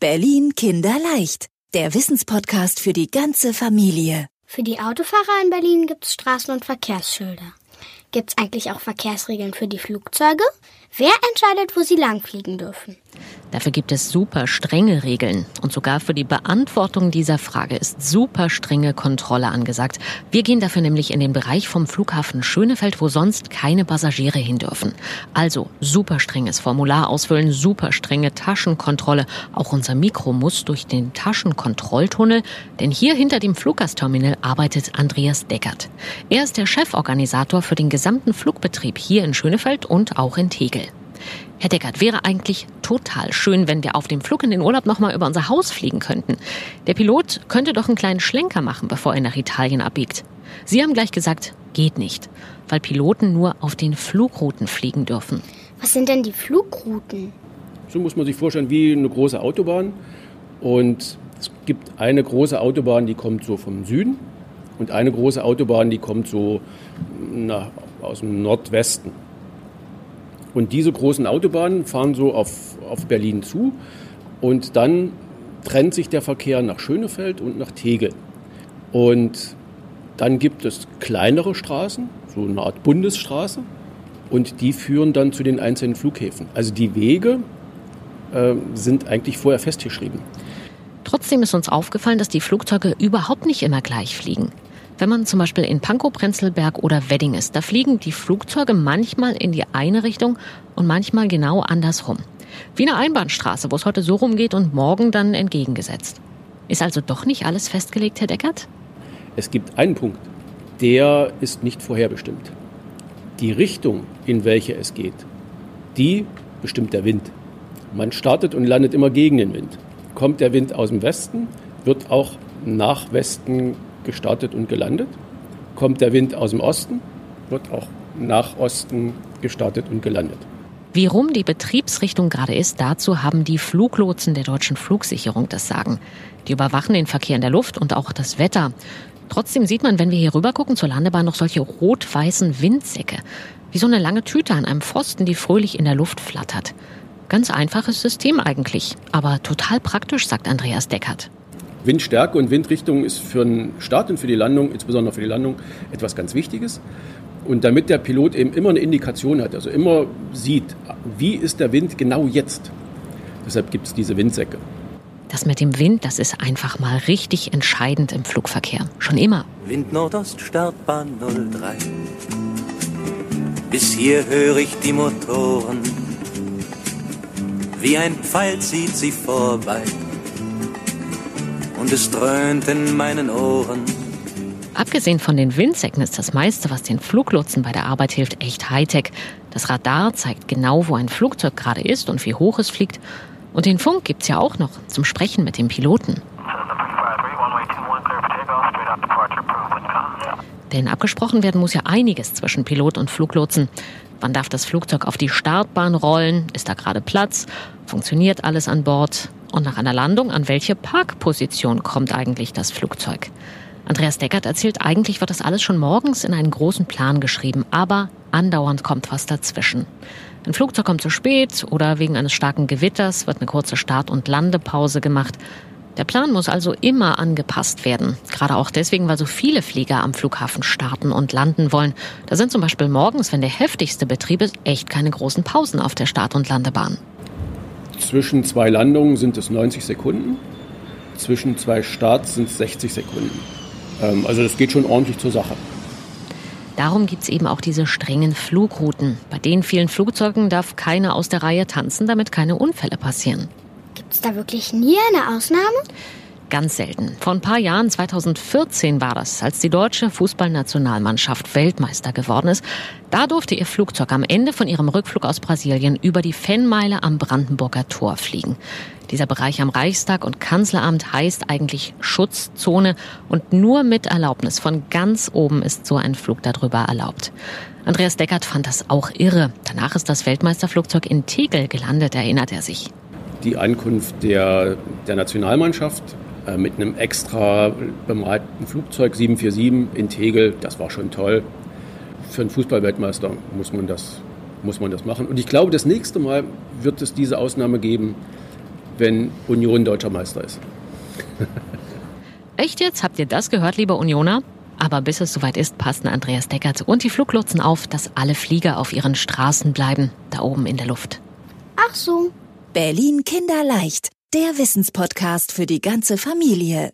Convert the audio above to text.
Berlin Kinderleicht. Der Wissenspodcast für die ganze Familie. Für die Autofahrer in Berlin gibt es Straßen- und Verkehrsschilder. Gibt es eigentlich auch Verkehrsregeln für die Flugzeuge? Wer entscheidet, wo sie langfliegen dürfen? Dafür gibt es super strenge Regeln. Und sogar für die Beantwortung dieser Frage ist super strenge Kontrolle angesagt. Wir gehen dafür nämlich in den Bereich vom Flughafen Schönefeld, wo sonst keine Passagiere hin dürfen. Also super strenges Formular ausfüllen, super strenge Taschenkontrolle. Auch unser Mikro muss durch den Taschenkontrolltunnel, denn hier hinter dem Fluggastterminal arbeitet Andreas Deckert. Er ist der Cheforganisator für den gesamten Flugbetrieb hier in Schönefeld und auch in Tegel. Herr Deckert, wäre eigentlich total schön, wenn wir auf dem Flug in den Urlaub nochmal über unser Haus fliegen könnten. Der Pilot könnte doch einen kleinen Schlenker machen, bevor er nach Italien abbiegt. Sie haben gleich gesagt, geht nicht, weil Piloten nur auf den Flugrouten fliegen dürfen. Was sind denn die Flugrouten? So muss man sich vorstellen wie eine große Autobahn. Und es gibt eine große Autobahn, die kommt so vom Süden und eine große Autobahn, die kommt so nach, aus dem Nordwesten. Und diese großen Autobahnen fahren so auf, auf Berlin zu und dann trennt sich der Verkehr nach Schönefeld und nach Tegel. Und dann gibt es kleinere Straßen, so eine Art Bundesstraße, und die führen dann zu den einzelnen Flughäfen. Also die Wege äh, sind eigentlich vorher festgeschrieben. Trotzdem ist uns aufgefallen, dass die Flugzeuge überhaupt nicht immer gleich fliegen. Wenn man zum Beispiel in Pankow-Prenzlberg oder Wedding ist, da fliegen die Flugzeuge manchmal in die eine Richtung und manchmal genau andersrum. Wie eine Einbahnstraße, wo es heute so rumgeht und morgen dann entgegengesetzt. Ist also doch nicht alles festgelegt, Herr Deckert? Es gibt einen Punkt, der ist nicht vorherbestimmt. Die Richtung, in welche es geht, die bestimmt der Wind. Man startet und landet immer gegen den Wind. Kommt der Wind aus dem Westen, wird auch nach Westen gestartet und gelandet. Kommt der Wind aus dem Osten, wird auch nach Osten gestartet und gelandet. Wie rum die Betriebsrichtung gerade ist, dazu haben die Fluglotsen der deutschen Flugsicherung das Sagen. Die überwachen den Verkehr in der Luft und auch das Wetter. Trotzdem sieht man, wenn wir hier rüber gucken zur Landebahn, noch solche rot-weißen Windsäcke. Wie so eine lange Tüte an einem Pfosten, die fröhlich in der Luft flattert. Ganz einfaches System eigentlich, aber total praktisch, sagt Andreas Deckert. Windstärke und Windrichtung ist für den Start und für die Landung, insbesondere für die Landung, etwas ganz Wichtiges. Und damit der Pilot eben immer eine Indikation hat, also immer sieht, wie ist der Wind genau jetzt. Deshalb gibt es diese Windsäcke. Das mit dem Wind, das ist einfach mal richtig entscheidend im Flugverkehr. Schon immer. Wind Nordost, Startbahn 03. Bis hier höre ich die Motoren. Wie ein Pfeil zieht sie vorbei und es dröhnt in meinen Ohren. Abgesehen von den Windsäcken ist das meiste, was den Fluglotsen bei der Arbeit hilft, echt Hightech. Das Radar zeigt genau, wo ein Flugzeug gerade ist und wie hoch es fliegt. Und den Funk gibt es ja auch noch zum Sprechen mit dem Piloten. Denn abgesprochen werden muss ja einiges zwischen Pilot und Fluglotsen. Wann darf das Flugzeug auf die Startbahn rollen? Ist da gerade Platz? Funktioniert alles an Bord? Und nach einer Landung, an welche Parkposition kommt eigentlich das Flugzeug? Andreas Deckert erzählt, eigentlich wird das alles schon morgens in einen großen Plan geschrieben, aber andauernd kommt was dazwischen. Ein Flugzeug kommt zu spät oder wegen eines starken Gewitters wird eine kurze Start- und Landepause gemacht. Der Plan muss also immer angepasst werden. Gerade auch deswegen, weil so viele Flieger am Flughafen starten und landen wollen. Da sind zum Beispiel morgens, wenn der heftigste Betrieb ist, echt keine großen Pausen auf der Start- und Landebahn. Zwischen zwei Landungen sind es 90 Sekunden, zwischen zwei Starts sind es 60 Sekunden. Ähm, also das geht schon ordentlich zur Sache. Darum gibt es eben auch diese strengen Flugrouten. Bei den vielen Flugzeugen darf keiner aus der Reihe tanzen, damit keine Unfälle passieren. Gibt es da wirklich nie eine Ausnahme? Ganz selten. Vor ein paar Jahren, 2014 war das, als die deutsche Fußballnationalmannschaft Weltmeister geworden ist. Da durfte ihr Flugzeug am Ende von ihrem Rückflug aus Brasilien über die Fanmeile am Brandenburger Tor fliegen. Dieser Bereich am Reichstag und Kanzleramt heißt eigentlich Schutzzone und nur mit Erlaubnis von ganz oben ist so ein Flug darüber erlaubt. Andreas Deckert fand das auch irre. Danach ist das Weltmeisterflugzeug in Tegel gelandet, erinnert er sich. Die Ankunft der, der Nationalmannschaft mit einem extra bemalten Flugzeug 747 in Tegel. Das war schon toll. Für einen Fußballweltmeister muss man das, muss man das machen. Und ich glaube, das nächste Mal wird es diese Ausnahme geben, wenn Union deutscher Meister ist. Echt jetzt? Habt ihr das gehört, liebe Unioner? Aber bis es soweit ist, passen Andreas Deckert und die Fluglotsen auf, dass alle Flieger auf ihren Straßen bleiben, da oben in der Luft. Ach so. Berlin Kinderleicht, der Wissenspodcast für die ganze Familie.